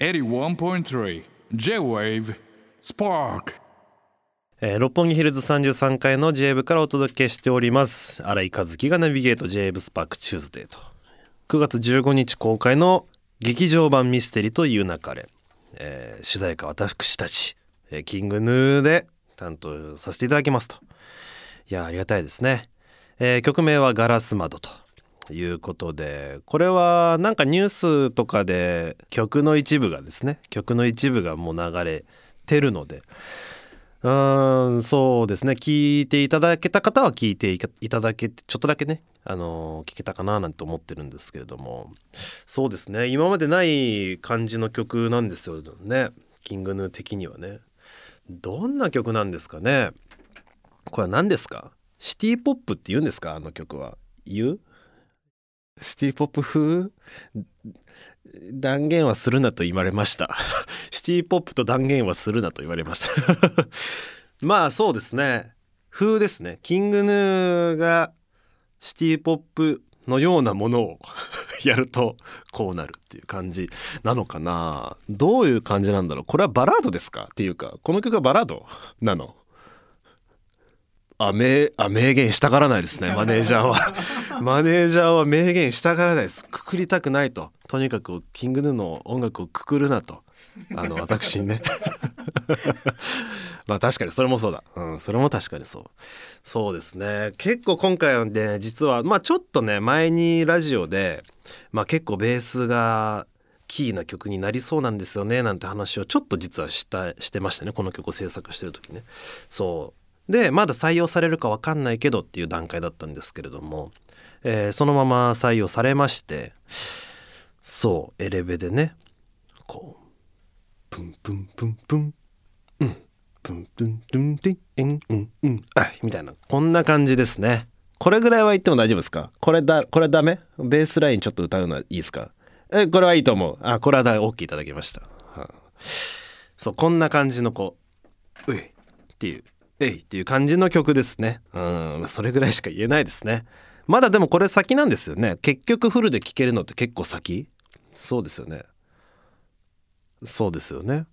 81.3 J-Wave Spark. えー六本木ヒルズ33階の J 部からお届けしております。新井和樹がナビゲート J 部スパークチューズデーと。9月15日公開の劇場版ミステリと言う勿れ、えー主題歌私たち、えー King Gnu で担当させていただきますと。いやありがたいですね、えー曲名は硝子窓と。いうことでこれはなんかニュースとかで曲の一部がですね曲の一部がもう流れてるのでうーんそうですね聞いていただけた方は聞いていただけてちょっとだけねあの聞けたかななんて思ってるんですけれどもそうですね今までない感じの曲なんですよねキングヌー的にはね。どんな曲なんですかね？これは何ですか？シティポップって言うんですか？あの曲は。言うシティポップ風？断言はするなと言われましたシティポップと断言はするなと言われました。まあそうですね。風ですね。キングヌーがシティポップのようなものを やるとこうなるっていう感じなのかな。どういう感じなんだろう。これはバラードですか？っていうかこの曲はバラードなの？あ明あ明言したがらないですね。マネージャーは。マネージャーは明言したがらないです。くくりたくないと。とにかくキングヌーの音楽をくくるなと。あの私にね。まあ確かにそれもそうだ。うんそれも確かにそう。そうですね。結構今回はね実はまあちょっとね前にラジオでまあ結構ベースがキーな曲になりそうなんですよねなんて話をちょっと実はしたしてましたね。この曲を制作してる時ね。そうでまだ採用されるか分かんないけどっていう段階だったんですけれども、えーそのまま採用されましてそうエレベでねこうプンプンプンプンうんプンプンプンティンうんうんあみたいなこんな感じですね。これぐらいは言っても大丈夫ですか？これだこれダメ？ベースラインちょっと歌うのはいいですか？えこれはいいと思う。あこれはだ OK いただきました、はあそうこんな感じのこうういっていう。えいっていう感じの曲ですね。うん。それぐらいしか言えないですね。まだでもこれ先なんですよね。結局フルで聴けるのって結構先。そうですよね。そうですよね。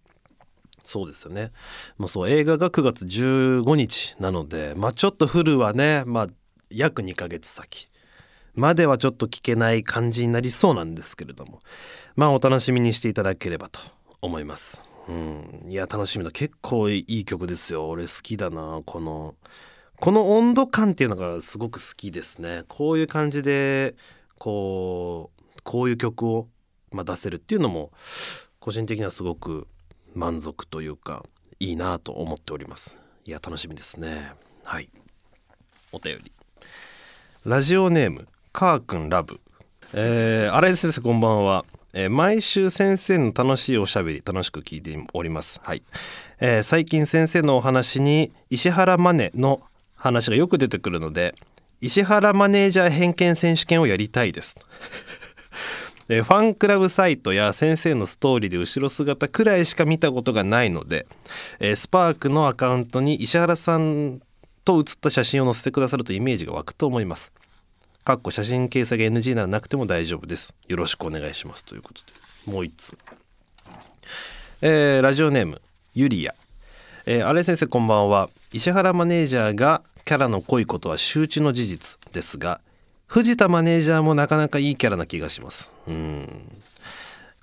そうですよね。もうそう映画が9月15日なのでまあちょっとフルはねまあ約2ヶ月先。まではちょっと聞けない感じになりそうなんですけれども。まあお楽しみにしていただければと思います。うん。いや楽しみだ。結構いい曲ですよ。俺好きだなこの。この温度感っていうのがすごく好きですね。こういう感じでこうこういう曲を、まあ、出せるっていうのも個人的にはすごく満足というかいいなと思っております。いや楽しみですね。はい。お便り。ラジオネームカーくんラブ。えー、新井先生こんばんは、えー毎週先生の楽しいおしゃべり楽しく聞いております。はい、えー最近先生のお話に石原マネの話がよく出てくるので石原マネージャー偏見選手権をやりたいです。えーファンクラブサイトや先生のストーリーで後ろ姿くらいしか見たことがないので、えスパークのアカウントに石原さんと写った写真を載せてくださるとイメージが湧くと思います。かっこ写真掲載が NG ならなくても大丈夫です。よろしくお願いします。ということで。もう一つ、えーラジオネームゆりや、えー、新井先生こんばんは。石原マネージャーがキャラの濃いことは周知の事実ですが藤田マネージャーもなかなかいいキャラな気がします。うん。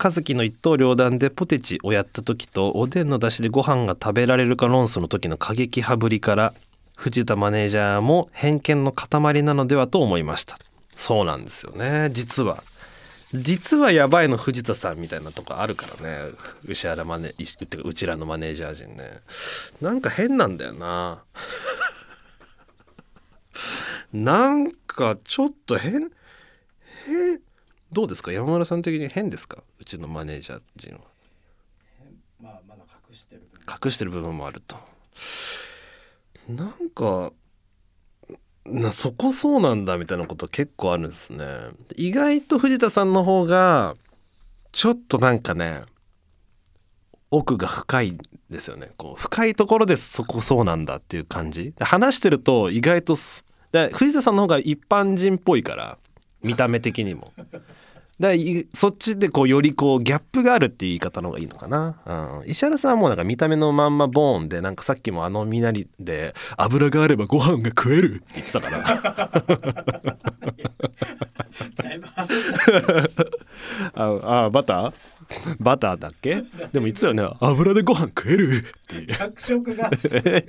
和樹の一刀両断でポテチをやった時とおでんの出汁でご飯が食べられるか論争の時の過激派ぶりから藤田マネージャーも偏見の塊なのではと思いました。そうなんですよね。実は。実はやばいの藤田さんみたいなとこあるからね。牛原マネいてかうちらのマネージャー陣ね。なんか変なんだよな。なんかちょっと変変どうですか？山村さん的に変ですか？うちのマネージャー陣は。まあまだ隠してる分。隠してる部分もあるとなんかなそこそうなんだみたいなこと結構あるんですね。意外と藤田さんの方がちょっとなんかね奥が深いですよね。こう深いところでそこそうなんだっていう感じ。話してると意外と藤田さんの方が一般人っぽいから見た目的にも。だそっちでこうよりこうギャップがあるっていう言い方の方がいいのかな、うん、石原さんはもうなんか見た目のまんまボーンでなんかさっきもあのみなりで油があればご飯が食えるって言ってたから。だいぶ走ああバター？バターだっけ？でも言ってたよね。油でご飯食えるって。脚色が。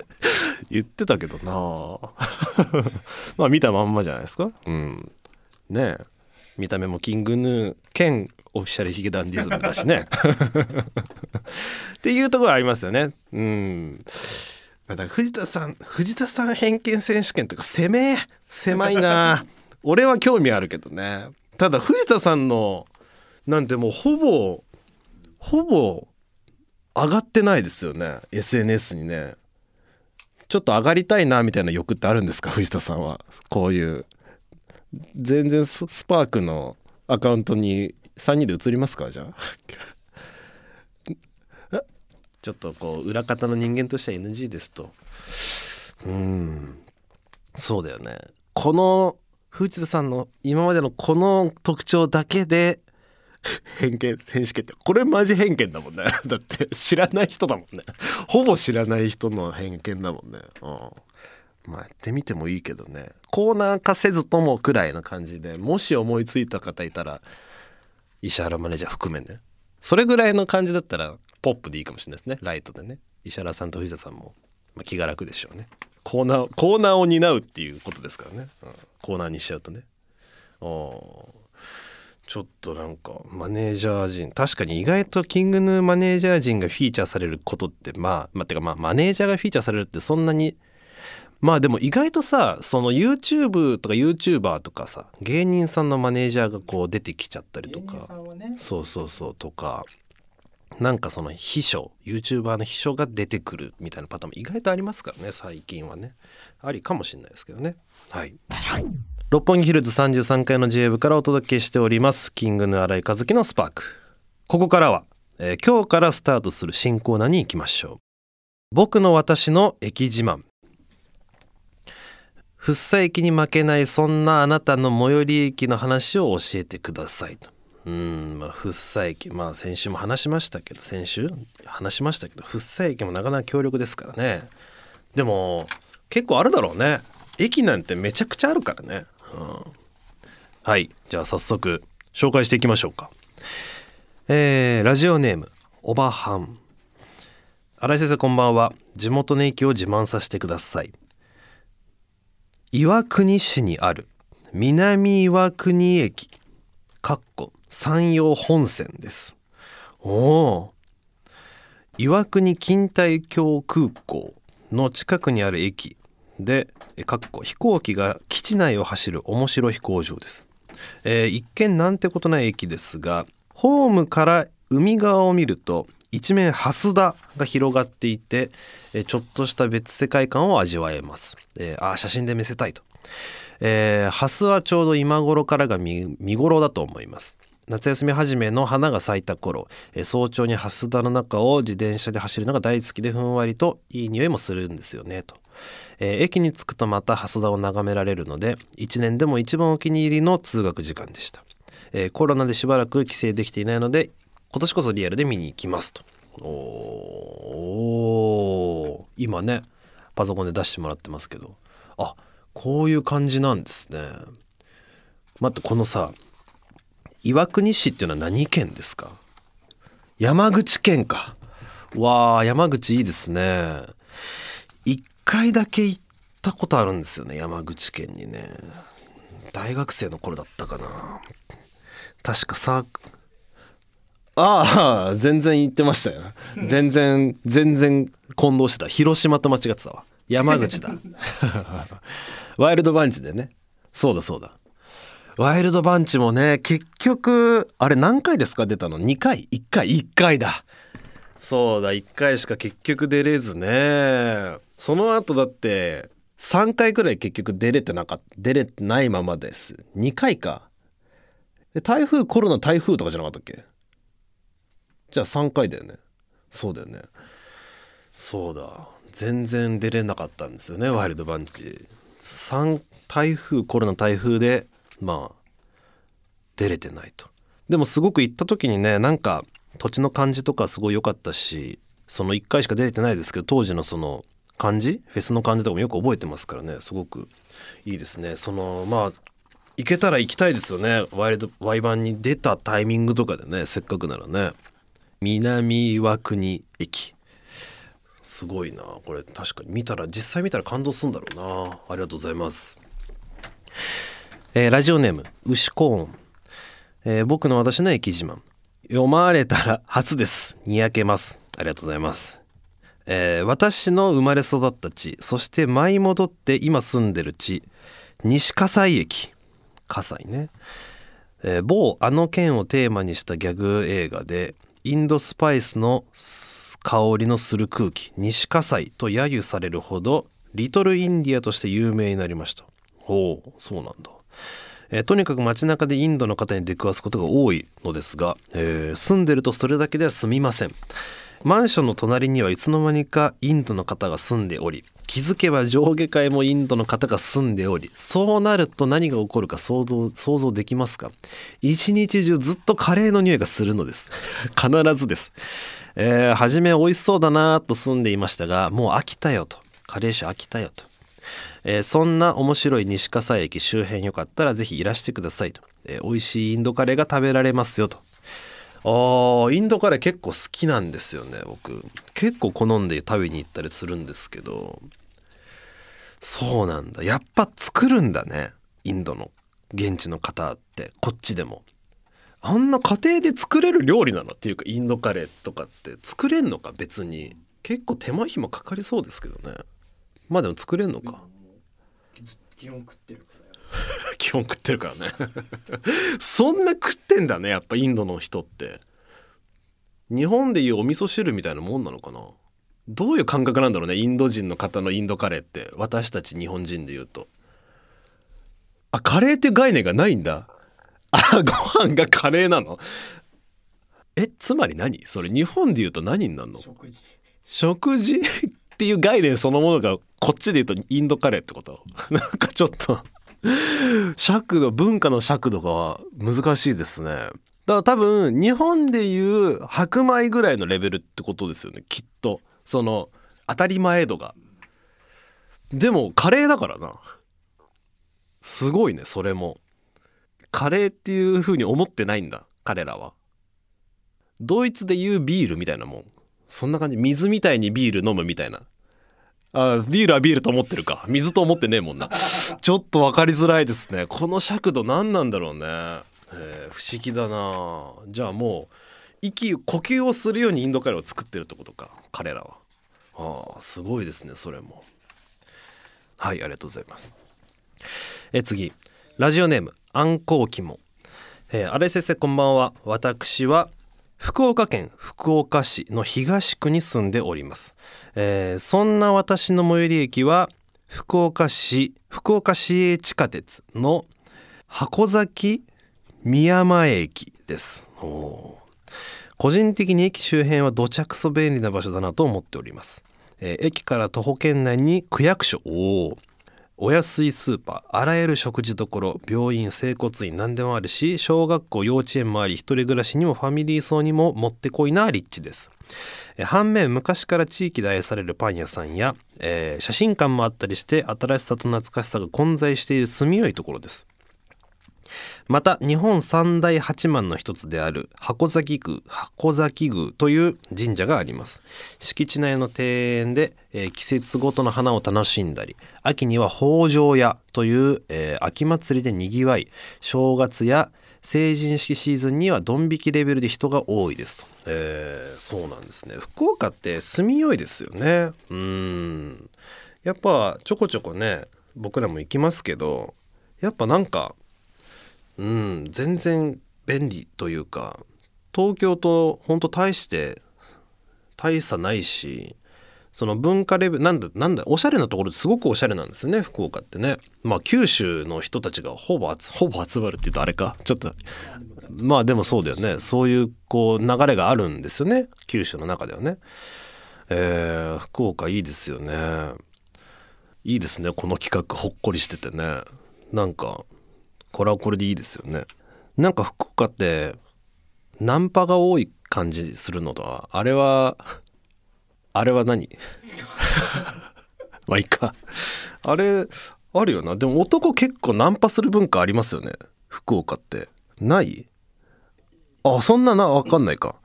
言ってたけどな。まあ見たまんまじゃないですか？うん。ねえ見た目もキングヌー兼オフィシャルヒゲダンディズムだしね。っていうところありますよね。うん。だか藤田さん藤田さん偏見選手権とか攻め狭いな。俺は興味あるけどね。ただ藤田さんのなんてもうほぼほぼ上がってないですよね。SNS にね。ちょっと上がりたいなみたいな欲ってあるんですか藤田さんは。こういう全然スパークのアカウントに3人で移りますかじゃあ？ちょっとこう裏方の人間としては NG ですと。うん。そうだよね。この藤田さんの今までのこの特徴だけで偏見選手権ってこれマジ偏見だもんね。だって知らない人だもんね。ほぼ知らない人の偏見だもんね。うん。まあやってみてもいいけどね。コーナー化せずともくらいな感じでもし思いついた方いたら石原マネージャー含めね。それぐらいの感じだったらポップでいいかもしれないですね。ライトでね。石原さんと藤田さんも、まあ、気が楽でしょうね。コーナーコーナーを担うっていうことですからね、うん、コーナーにしちゃうとね。おちょっとなんかマネージャー陣。確かに意外とキングヌーマネージャー陣がフィーチャーされることってまあまあてかまあマネージャーがフィーチャーされるってそんなにまあでも意外とさその YouTube とか YouTuber とかさ芸人さんのマネージャーがこう出てきちゃったりとかね。そうそうそうとかなんかその秘書 YouTuber の秘書が出てくるみたいなパターンも意外とありますからね最近はね。ありかもしれないですけどね。はい。六本木ヒルズ33階の J 部からお届けしております。キングヌー新井和樹のスパーク。ここからは、えー今日からスタートする新コーナーに行きましょう。僕の私の駅自慢福生駅に負けないそんなあなたの最寄り駅の話を教えてくださいと。うんまあ福生駅まあ先週も話しましたけど先週？話しましたけど福生駅もなかなか強力ですからね。でも結構あるだろうね。駅なんてめちゃくちゃあるからね、うん、はいじゃあ早速紹介していきましょうか。えーラジオネームおばはん。新井先生こんばんは。地元の駅を自慢させてください。岩国市にある南岩国駅かっこ山陽本線です。おお岩国錦帯橋空港の近くにある駅でかっこ飛行機が基地内を走る面白い飛行場です、えー一見なんてことない駅ですがホームから海側を見ると一面蓮田が広がっていてえちょっとした別世界観を味わえます、えーあ写真で見せたいと、えー、蓮はちょうど今頃からが見見頃だと思います。夏休み初めの花が咲いた頃、えー早朝に蓮田の中を自転車で走るのが大好きでふんわりといい匂いもするんですよねと、えー駅に着くとまた蓮田を眺められるので1年でも一番お気に入りの通学時間でした、えーコロナでしばらく帰省できていないので今年こそリアルで見に行きますと。お今ねパソコンで出してもらってますけど。あこういう感じなんですね。待ってこのさ岩国市っていうのは何県ですか？山口県か。わあ山口いいですね。一回だけ行ったことあるんですよね山口県にね。大学生の頃だったかな。確かさああ全然言ってましたよ。全然全然混同してた。広島と間違ってたわ。山口だ。ワイルドバンチでね。そうだそうだ。ワイルドバンチもね結局あれ何回ですか？出たの？2回？1回？1回だ。そうだ1回しか結局出れずね。その後だって3回くらい結局出れてなかった。出れてないままです。2回か。台風コロナ台風とかじゃなかったっけ？じゃあ3回だよね。そうだよね。そうだ。全然出れなかったんですよねワイルドバンチ。3台風コロナ台風でまあ出れてないと。でもすごく行った時にねなんか土地の感じとかすごい良かったしその1回しか出れてないですけど当時のその感じ？フェスの感じとかもよく覚えてますからね。すごくいいですね。そのまあ行けたら行きたいですよね。ワイルドワイバンに出たタイミングとかでねせっかくならね。南岩国駅。すごいな。これ確かに。見たら実際見たら感動するんだろうな。ありがとうございます。えーラジオネーム牛コーン、えー僕の私の駅自慢。読まれたら初です。にやけます。ありがとうございます、えー私の生まれ育った地そして舞い戻って今住んでる地西葛西駅。葛西ね、えー某あの県をテーマにしたギャグ映画でインドスパイスの香りのする空気西葛西と揶揄されるほどリトルインディアとして有名になりました。ほうそうなんだ。えーとにかく街中でインドの方に出くわすことが多いのですが、えー住んでるとそれだけでは済みませんマンションの隣にはいつの間にかインドの方が住んでおり気づけば上下階もインドの方が住んでおりそうなると何が起こるか想像想像できますか？一日中ずっとカレーの匂いがするのです。必ずです。えー初め美味しそうだなと住んでいましたがもう飽きたよと。カレー臭飽きたよと。えーそんな面白い西葛西駅周辺よかったらぜひいらしてくださいと、えー美味しいインドカレーが食べられますよと。あーインドカレー結構好きなんですよね僕。結構好んで食べに行ったりするんですけど。そうなんだ。やっぱ作るんだねインドの現地の方って。こっちでも。あんな家庭で作れる料理なのっていうかインドカレーとかって。作れんのか別に。結構手間暇かかりそうですけどね。まあでも作れんのか。基本食ってるから。基本食ってるからね。そんな食ってんだねやっぱインドの人って。日本でいうお味噌汁みたいなもんなのかな？どういう感覚なんだろうねインド人の方のインドカレーって。私たち日本人で言うと。あカレーって概念がないんだ。あご飯がカレーなの？えつまり何？それ日本で言うと何になるの？食事。食事？っていう概念そのものがこっちで言うとインドカレーってこと？なんかちょっと尺度文化の尺度が難しいですね。だから多分日本でいう白米ぐらいのレベルってことですよねきっと。その当たり前度が。でもカレーだからな。すごいねそれも。カレーっていう風に思ってないんだ彼らは。ドイツでいうビールみたいなもん。そんな感じ。水みたいにビール飲むみたいな。あビールはビールと思ってるか。水と思ってねえもんな。ちょっと分かりづらいですね。この尺度何なんだろうね、えー不思議だな。じゃあもう息呼吸をするようにインドカレーを作ってるってことか。彼らは。ああすごいですねそれも。はいありがとうございます。えー次。ラジオネームあんこうきもえー、荒井先生こんばんは。私は福岡県福岡市の東区に住んでおります、えーそんな私の最寄り駅は福岡市福岡市営地下鉄の箱崎宮山駅です。個人的に駅周辺はどちゃくそ便利な場所だなと思っております、えー駅から徒歩圏内に区役所。おお安いスーパーあらゆる食事処病院整骨院何でもあるし小学校幼稚園もあり一人暮らしにもファミリー層にももってこいな立地です。反面昔から地域で愛されるパン屋さんや、えー写真館もあったりして新しさと懐かしさが混在している住みよいところです。また日本三大八幡の一つである箱崎宮箱崎宮という神社があります。敷地内の庭園で、えー季節ごとの花を楽しんだり秋には北条屋という、えー秋祭りでにぎわい正月や成人式シーズンにはドン引きレベルで人が多いですと、えーそうなんですね。福岡って住みよいですよね。うん。やっぱちょこちょこね僕らも行きますけどやっぱなんかうん全然便利というか東京と本当大して大差ないしその文化レベルなんだなんだおしゃれなところすごくおしゃれなんですよね福岡ってね。まあ九州の人たちがほぼほぼ集まるって言うとあれか。ちょっとまあでもそうだよね。そういうこう流れがあるんですよね。九州の中ではね。えー福岡いいですよね。いいですねこの企画ほっこりしててね。なんかこれはこれでいいですよね。なんか福岡ってナンパが多い感じするのとはあれはあれは何？まあいいか。あれあるよな。でも男結構ナンパする文化ありますよね。福岡って。ない？あそんなな？分かんないか。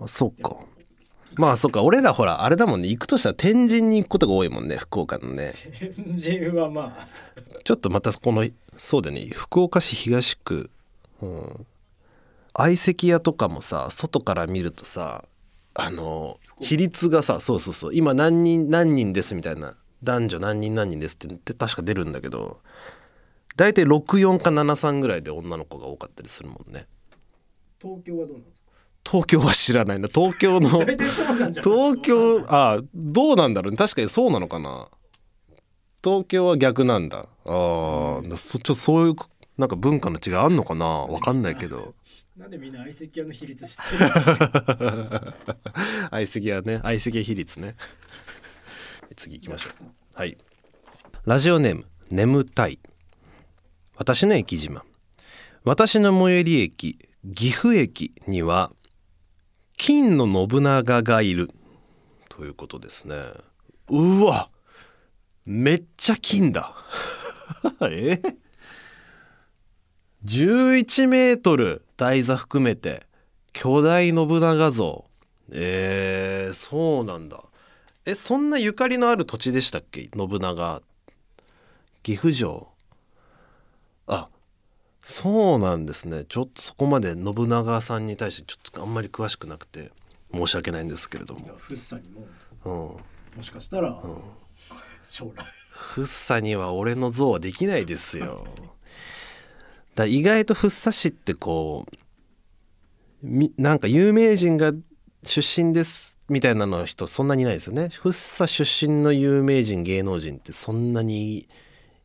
あそっか。まあそっか。俺らほらあれだもんね。行くとしたら天神に行くことが多いもんね。福岡のね。天神はまあ。ちょっとまたこのそうだね。福岡市東区。うん。相席屋とかもさ外から見るとさあの比率がさそうそうそう。今何人何人ですみたいな。男女何人何人ですって確か出るんだけど。大体64か73ぐらいで女の子が多かったりするもんね。東京はどうなんですか？東京は知らないな。東京の東京あどうなんだろうね。確かにそうなのかな。東京は逆なんだ。あーそちょそういうなんか文化の違いあんのかな？わかんないけどなんでみんな相席屋の比率知ってる 相席屋ね。相席屋比率ね。次行きましょう。はい。ラジオネーム眠たい。私の駅自慢。私の最寄り駅岐阜駅には金の信長がいる。ということですね。うわめっちゃ金だ。え？11メートル台座含めて巨大信長像。えー、そうなんだ。えそんなゆかりのある土地でしたっけ？信長。岐阜城。あそうなんですね。ちょっとそこまで信長さんに対してちょっとあんまり詳しくなくて申し訳ないんですけれども、フッサにも。うん、もしかしたら、将来。フッサには俺の像はできないですよ。だ意外とフッサ市ってこうみなんか有名人が出身ですみたいなの人そんなにいないですよね。フッサ出身の有名人芸能人ってそんなに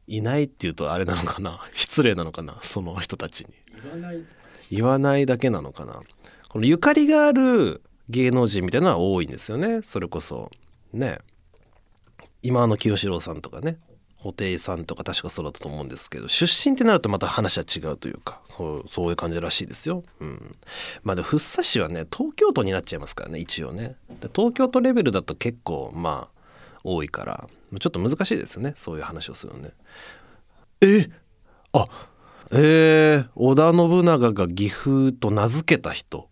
いないっていうとあれなのかな。失礼なのかな。その人たちに。言わない。言わないだけなのかな。このゆかりがある芸能人みたいなのは多いんですよね。それこそ。ね。今の清志郎さんとかね布袋さんとか確かそうだったと思うんですけど出身ってなるとまた話は違うというかそうそういう感じらしいですよ。うん、まあで福生市はね東京都になっちゃいますからね一応ね。で東京都レベルだと結構まあ多いからちょっと難しいですよねそういう話をするのね。え？あえー、織田信長が岐阜と名付けた人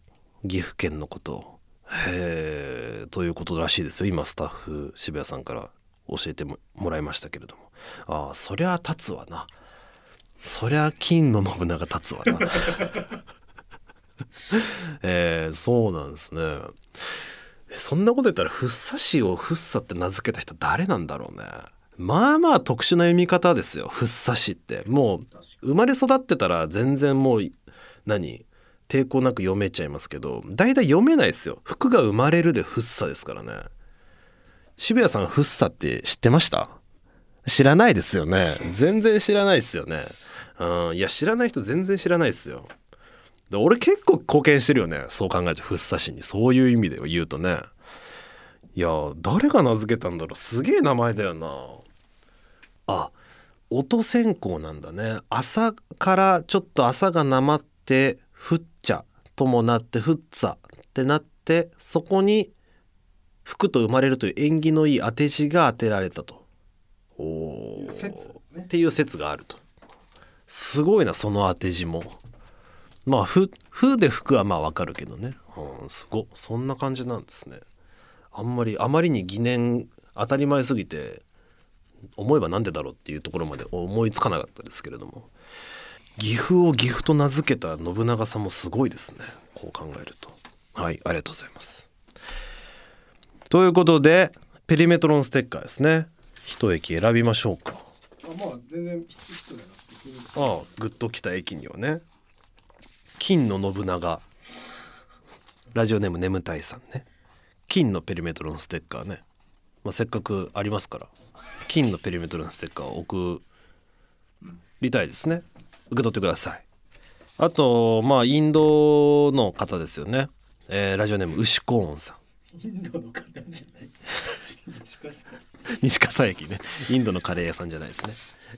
岐阜県のことを。へえということらしいですよ今スタッフ渋谷さんから教えてももらいましたけれどもああそりゃ立つわな。そりゃ金の信長立つわな。えー、そうなんですね。そんなこと言ったら福生市を福生って名付けた人誰なんだろうね。まあまあ特殊な読み方ですよ福生市って。もう生まれ育ってたら全然もう何抵抗なく読めちゃいますけど大体読めないですよ。服が生まれるで福生ですからね。渋谷さん福生って知ってました？知らないですよね。全然知らないですよね。うん。いや知らない人全然知らないですよ。で俺結構貢献してるよね。そう考えると福生市に。そういう意味で言うとね。いや誰が名付けたんだろう。すげえ名前だよな。あ音線香なんだね。朝からちょっと朝がなまってふっちゃともなってふっさってなってそこに福と生まれるという縁起のいい当て字が当てられたと。おー説ね。っていう説があると。すごいなその当て字も。まあ「ふ」ふで福はまあわかるけどね、うん、すごそんな感じなんですね。あんまりあまりに疑念当たり前すぎて思えばなんでだろうっていうところまで思いつかなかったですけれども。岐阜を岐阜と名付けた信長さんもすごいですね。こう考えると。はいありがとうございます。ということでペリメトロンステッカーですね。一駅選びましょうか。あまあ全然ああグッときた駅にはね。金の信長。ラジオネーム眠たいさんね。金のペリメトロンステッカーね、まあ、せっかくありますから。金のペリメトロンステッカーを送りたいですね。受け取ってください。あとまあインドの方ですよね、えーラジオネーム牛コーンさん。インドの方じゃない 西川さん西駅ね。インドのカレー屋さんじゃないですね。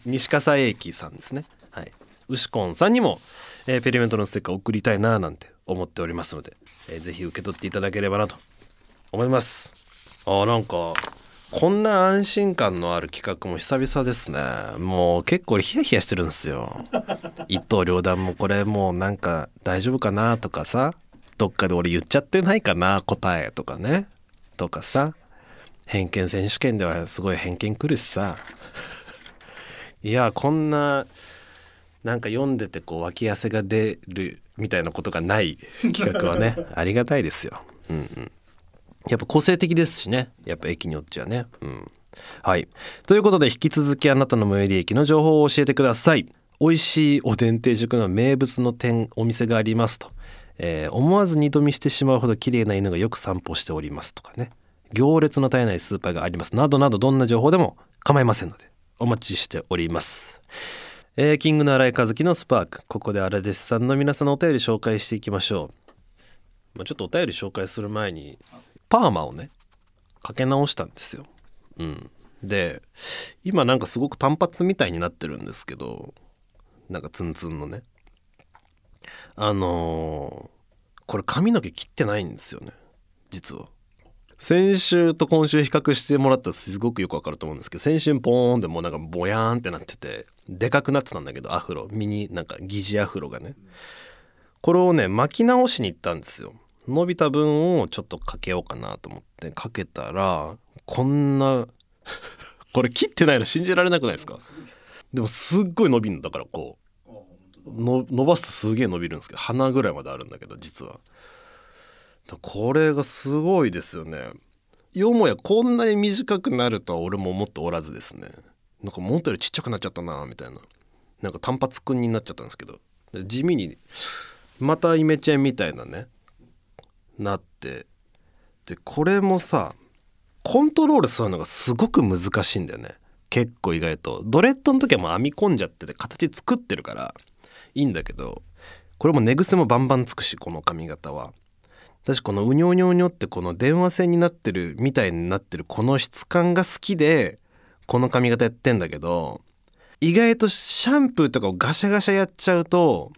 西葛駅さんですね。はい。牛コンさんにも、えーペリメントのステッカー送りたいななんて思っておりますので、えーぜひ受け取っていただければなと思います。あなんかこんな安心感のある企画も久々ですね。もう結構ヒヤヒヤしてるんですよ。一刀両断もこれもうなんか大丈夫かなとかさ。どっかで俺言っちゃってないかな答えとかね。とかさ。偏見選手権ではすごい偏見くるしさ。いやこんななんか読んでてこう脇汗が出るみたいなことがない企画はね ありがたいですよ。うんうん、やっぱ個性的ですしね。やっぱ駅によってはね。うん、はい。ということで引き続きあなたの最寄り駅の情報を教えてください。美味しいおでん定食の名物の店お店がありますと、えー思わず二度見してしまうほど綺麗な犬がよく散歩しておりますとかね行列の絶えないスーパーがあります。などなどどんな情報でも構いませんのでお待ちしております。えーキングの新井和樹のスパーク。ここで荒弟子さんの皆さんのお便り紹介していきましょう、まあ、ちょっとお便り紹介する前にパーマをねかけ直したんですよ。うん。で今なんかすごく単発みたいになってるんですけどなんかツンツンのね。あのーこれ髪の毛切ってないんですよね実は。先週と今週比較してもらったらすごくよくわかると思うんですけど先週ポーンでもうなんかボヤーンってなっててでかくなってたんだけどアフロ。ミニなんか疑似アフロがね。これをね巻き直しに行ったんですよ。伸びた分をちょっとかけようかなと思ってかけたらこんな これ切ってないの信じられなくないですか？でもすっごい伸びるんだからこう伸ばすとすげえ伸びるんですけど鼻ぐらいまであるんだけど実は。これがすごいですよね。よもやこんなに短くなるとは俺も思っておらずですね。なんか思ったよりちっちゃくなっちゃったなみたいな。なんか単発くんになっちゃったんですけど。地味にまたイメチェンみたいなね。なって。でこれもさコントロールするのがすごく難しいんだよね。結構意外と。ドレッドの時はもう編み込んじゃってて形作ってるからいいんだけど。これも寝癖もバンバンつくしこの髪型は。私このうにょうにょうにょってこの電話線になってるみたいになってるこの質感が好きでこの髪型やってんだけど意外とシャンプーとかをガシャガシャやっちゃうと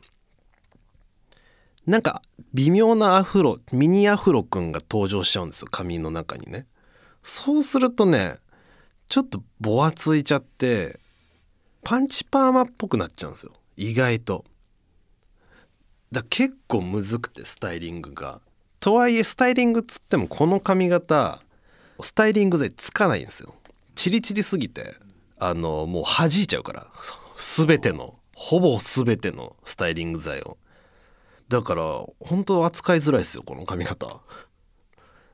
なんか微妙なアフロミニアフロくんが登場しちゃうんですよ髪の中にね。そうするとねちょっとぼわついちゃってパンチパーマっぽくなっちゃうんですよ意外と。だ結構むずくてスタイリングが。とはいえスタイリングっつってもこの髪型スタイリング剤つかないんですよ。チリチリすぎてあのもう弾いちゃうから。全てのほぼ全てのスタイリング剤を。だから本当扱いづらいですよこの髪型。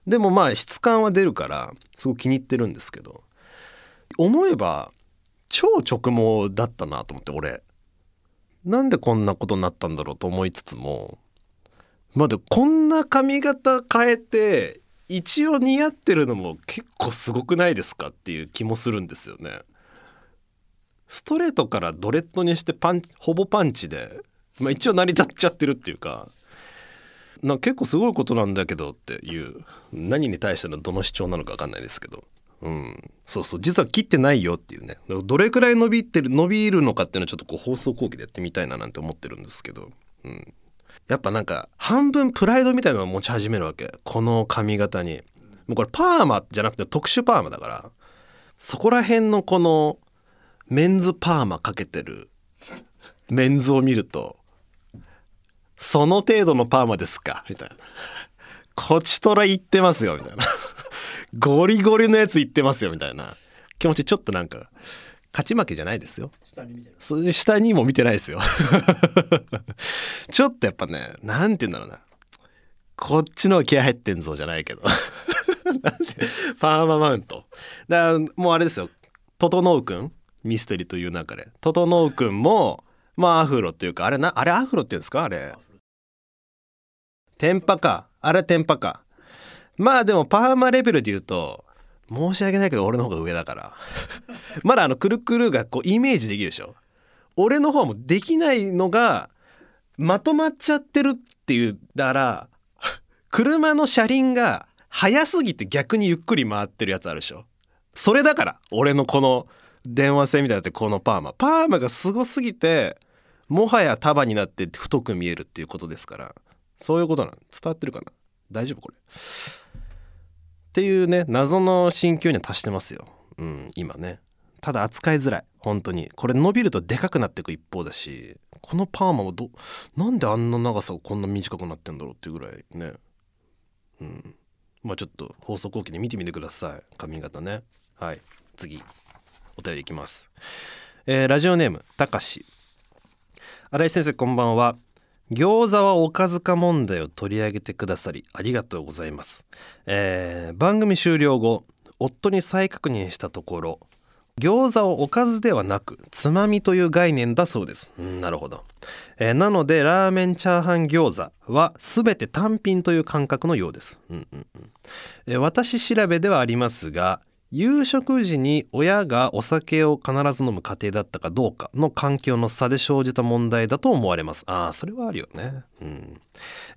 でもまあ質感は出るからすごく気に入ってるんですけど。思えば超直毛だったなと思って俺。なんでこんなことになったんだろうと思いつつもまあでもこんな髪型変えて一応似合ってるのも結構すごくないですかっていう気もするんですよね。ストレートからドレッドにしてパンほぼパンチで、まあ、一応成り立っちゃってるっていうかな結構すごいことなんだけどっていう何に対してのどの主張なのか分かんないですけど、うん、そうそう。実は切ってないよっていうね。どれくらい伸びてる伸びるのかっていうのをちょっとこう放送後期でやってみたいななんて思ってるんですけど、うん、やっぱなんか半分プライドみたいなのを持ち始めるわけ。この髪型に。もうこれパーマじゃなくて特殊パーマだから。そこら辺のこのメンズパーマかけてる。メンズを見ると。その程度のパーマですか。みたいな。こちとら言ってますよ。みたいな。ゴリゴリのやつ言ってますよ。みたいな。気持ちちょっとなんか勝ち負けじゃないですよ。下に見て下にも見てないですよ。ちょっとやっぱねなんて言うんだろうな。こっちの気合入ってんぞじゃないけど。なんでパーママウント。だからもうあれですよ。整くんミステリーという中で。整くんもまあアフロっていうかあれなあれアフロって言うんですか？あれ。テンパか。あれテンパか。まあでもパーマレベルで言うと申し訳ないけど俺の方が上だから。まだあのくるくるがこうイメージできるでしょ？俺の方もできないのがまとまっちゃってるっていうだら車の車輪が速すぎて逆にゆっくり回ってるやつあるでしょ？それだから俺のこの電話線みたいになってこのパーマ。パーマがすごすぎてもはや束になって太く見えるっていうことですから。そういうことなの伝わってるかな？大丈夫これ。っていうね謎の心境には達してますよ。うん今ね。ただ扱いづらい。本当に。これ伸びるとでかくなっていく一方だしこのパーマはどなんであんな長さがこんな短くなってんだろうっていうぐらいね。うん。まあちょっと放送後期で見てみてください。髪型ね。はい。次。お便りいきます。えーラジオネームたかし。新井先生こんばんは。餃子はおかずか問題を取り上げてくださりありがとうございます、えー番組終了後夫に再確認したところ餃子をおかずではなくつまみという概念だそうです。うんなるほど、えーなのでラーメンチャーハン餃子は全て単品という感覚のようです、うんうんうん。えー私調べではありますが夕食時に親がお酒を必ず飲む家庭だったかどうかの環境の差で生じた問題だと思われます。ああそれはあるよね。うん。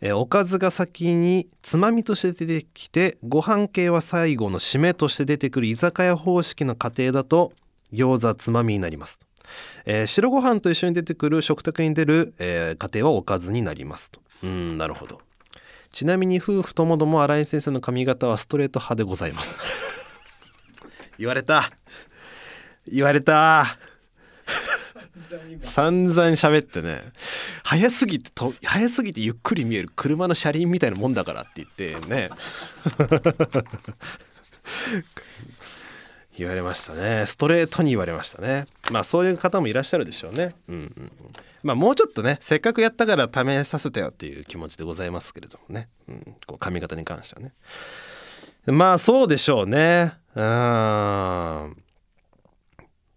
えおかずが先につまみとして出てきてご飯系は最後の締めとして出てくる居酒屋方式の家庭だと餃子つまみになります、えー白ご飯と一緒に出てくる食卓に出る、えー家庭はおかずになりますと。うんなるほど。ちなみに夫婦ともども新井先生の髪型はストレート派でございます。言われた。言われた。散々喋ってね。早すぎてと早すぎてゆっくり見える。車の車輪みたいなもんだからって言ってね。言われましたね。ストレートに言われましたね。まあそういう方もいらっしゃるでしょうね。うんうんうん。まあもうちょっとねせっかくやったから試させてよっていう気持ちでございますけれどもね、うん、こう髪型に関してはね。まあそうでしょうねうん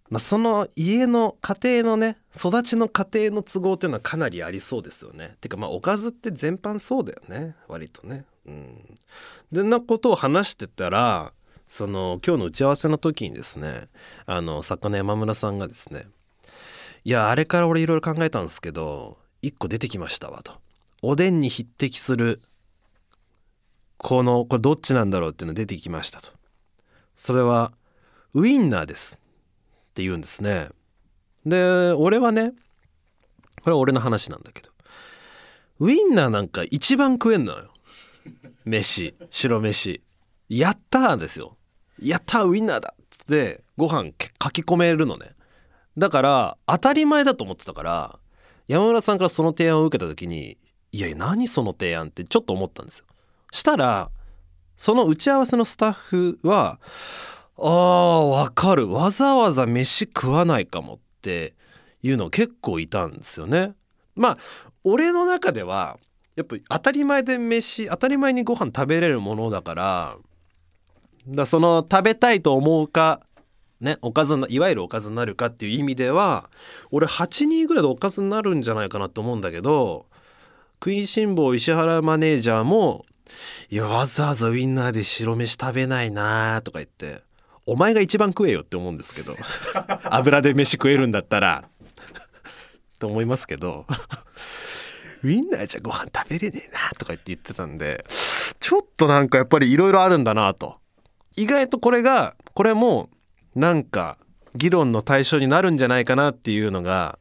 まあ、その家の家庭のね育ちの家庭の都合っていうのはかなりありそうですよね。てかまあおかずって全般そうだよね割とね。うん、でなことを話してたらその今日の打ち合わせの時にですねあの作家の山村さんがですね「いやあれから俺いろいろ考えたんですけど一個出てきましたわ」と。おでんに匹敵するこのこれどっちなんだろうっていうの出てきましたと。それはウインナーですって言うんですね。で俺はねこれは俺の話なんだけどウインナーなんか一番食えんのよ。飯白飯。やったーですよ。やったーウインナーだっつってご飯けかき込めるのね。だから当たり前だと思ってたから山村さんからその提案を受けた時にいやいや何その提案ってちょっと思ったんですよ。したらその打ち合わせのスタッフはあーわかるわざわざ飯食わないかもっていうの結構いたんですよね。まあ俺の中ではやっぱ当たり前で飯当たり前にご飯食べれるものだからだその食べたいと思うかねおかずないわゆるおかずになるかっていう意味では俺8人ぐらいでおかずになるんじゃないかなと思うんだけど食いしん坊石原マネージャーもいやわざわざウインナーで白飯食べないなとか言ってお前が一番食えよって思うんですけど 油で飯食えるんだったらと思いますけどウインナーじゃご飯食べれねえなとか言って言ってたんでちょっとなんかやっぱりいろいろあるんだなと。意外とこれがこれもなんか議論の対象になるんじゃないかなっていうのが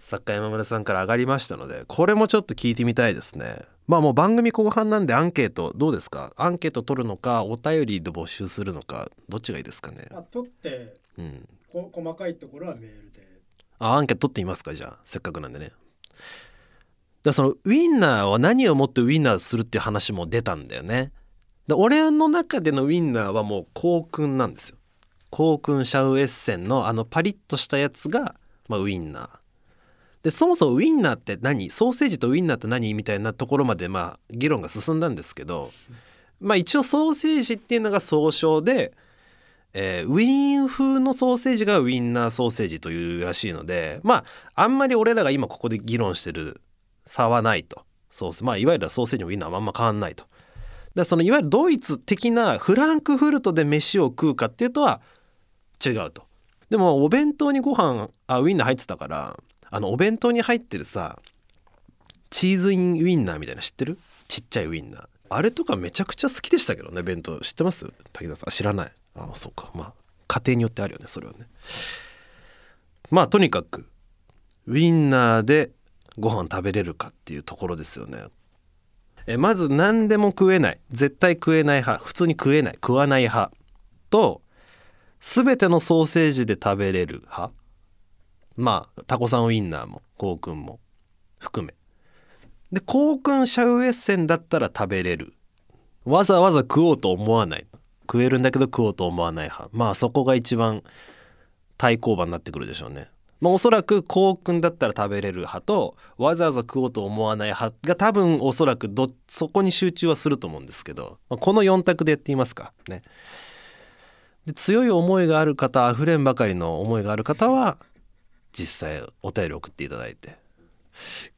作家山村さんから上がりましたのでこれもちょっと聞いてみたいですねまあもう番組後半なんでアンケートどうですか？アンケート取るのかお便りで募集するのかどっちがいいですかね？まあ、取ってうん。こ細かいところはメールで。あアンケート取ってみますかじゃあ。せっかくなんでね。だそのウインナーは何をもってウインナーするっていう話も出たんだよね。で俺の中でのウインナーはもう香薫なんですよ。香薫シャウエッセンのあのパリッとしたやつが、まあ、ウインナーでそもそもウインナーって何？ソーセージとウインナーって何？みたいなところまでまあ議論が進んだんですけどまあ一応ソーセージっていうのが総称で、えーウィーン風のソーセージがウインナーソーセージというらしいのでまああんまり俺らが今ここで議論してる差はないとソースまあいわゆるソーセージのウインナーはあんま変わんないと。でそのいわゆるドイツ的なフランクフルトで飯を食うかっていうとは違うと。でもお弁当にご飯あウインナー入ってたからあのお弁当に入ってるさチーズインウインナーみたいな知ってる？ちっちゃいウインナー。あれとかめちゃくちゃ好きでしたけどね弁当。知ってます？滝田さん。知らない。あそうか。まあ家庭によってあるよねそれはね。まあとにかくウインナーでご飯食べれるかっていうところですよね。えまず何でも食えない。絶対食えない派。普通に食えない。食わない派。と全てのソーセージで食べれる派。まあタコさんウインナーもコウ君も含め。でコウ君シャウエッセンだったら食べれる。わざわざ食おうと思わない。食えるんだけど食おうと思わない派。まあそこが一番対抗馬になってくるでしょうね。まあ、おそらくコウ君だったら食べれる派とわざわざ食おうと思わない派が多分おそらくどそこに集中はすると思うんですけど、まあ、この4択でやってみますか。ね。で強い思いがある方あふれんばかりの思いがある方は実際お便り送っていただいて。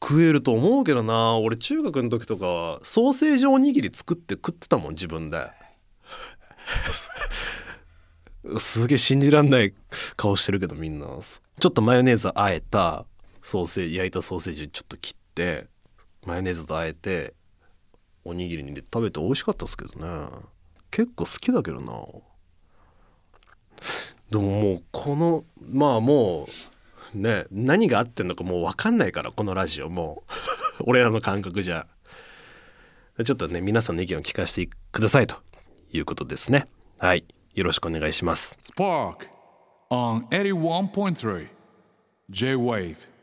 食えると思うけどな。俺中学の時とかはソーセージおにぎり作って食ってたもん自分で。すげえ信じらんない顔してるけどみんな。ちょっとマヨネーズあえたソーセージ焼いたソーセージちょっと切ってマヨネーズとあえておにぎりに入れて食べて美味しかったですけどね。結構好きだけどな。でももうこのまあもうね何があってんのかもう分かんないからこのラジオも。う 俺らの感覚じゃ。ちょっとね皆さんの意見を聞かせてくださいということですね。はい。よろしくお願いします。Spark on 81.3 J-Wave.